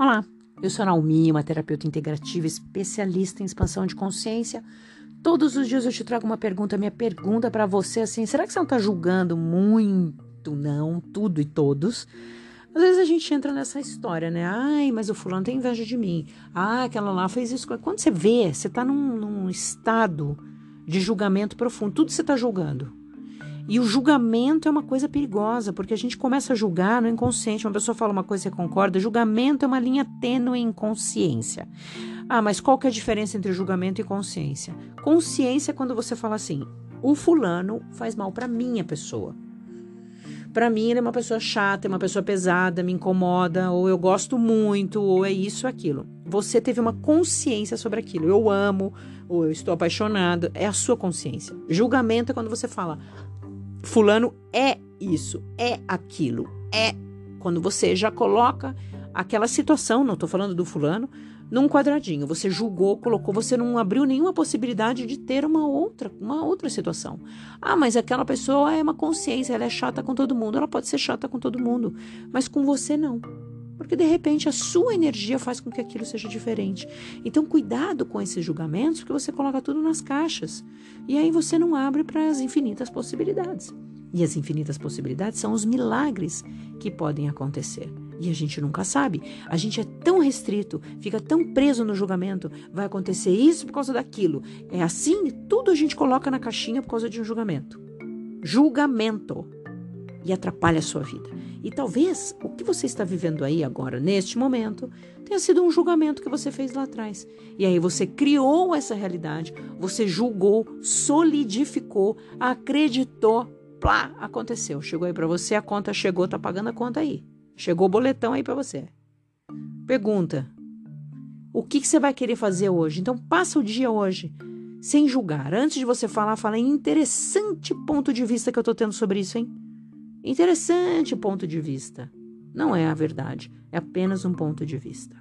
Olá, eu sou a Naomi, uma terapeuta integrativa especialista em expansão de consciência. Todos os dias eu te trago uma pergunta. Minha pergunta para você assim: será que você não está julgando muito, não, tudo e todos? Às vezes a gente entra nessa história, né? Ai, mas o fulano tem inveja de mim. Ah, aquela lá fez isso. Quando você vê, você está num, num estado de julgamento profundo. Tudo você está julgando. E o julgamento é uma coisa perigosa, porque a gente começa a julgar no inconsciente. Uma pessoa fala uma coisa e você concorda. Julgamento é uma linha tênue em consciência. Ah, mas qual que é a diferença entre julgamento e consciência? Consciência é quando você fala assim: o fulano faz mal para minha pessoa. Para mim, ele é uma pessoa chata, é uma pessoa pesada, me incomoda, ou eu gosto muito, ou é isso ou aquilo. Você teve uma consciência sobre aquilo. Eu amo, ou eu estou apaixonado. É a sua consciência. Julgamento é quando você fala: Fulano é isso, é aquilo, é quando você já coloca aquela situação, não estou falando do fulano, num quadradinho. Você julgou, colocou, você não abriu nenhuma possibilidade de ter uma outra, uma outra situação. Ah, mas aquela pessoa é uma consciência, ela é chata com todo mundo. Ela pode ser chata com todo mundo, mas com você não. Porque de repente a sua energia faz com que aquilo seja diferente. Então, cuidado com esses julgamentos, porque você coloca tudo nas caixas. E aí você não abre para as infinitas possibilidades. E as infinitas possibilidades são os milagres que podem acontecer. E a gente nunca sabe. A gente é tão restrito, fica tão preso no julgamento. Vai acontecer isso por causa daquilo. É assim, tudo a gente coloca na caixinha por causa de um julgamento. Julgamento. E atrapalha a sua vida. E talvez o que você está vivendo aí agora, neste momento, tenha sido um julgamento que você fez lá atrás. E aí você criou essa realidade, você julgou, solidificou, acreditou, plá, aconteceu. Chegou aí para você, a conta chegou, tá pagando a conta aí. Chegou o boletão aí para você. Pergunta: o que, que você vai querer fazer hoje? Então passa o dia hoje sem julgar. Antes de você falar, fala interessante ponto de vista que eu tô tendo sobre isso, hein? Interessante ponto de vista. Não é a verdade, é apenas um ponto de vista.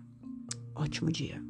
Ótimo dia.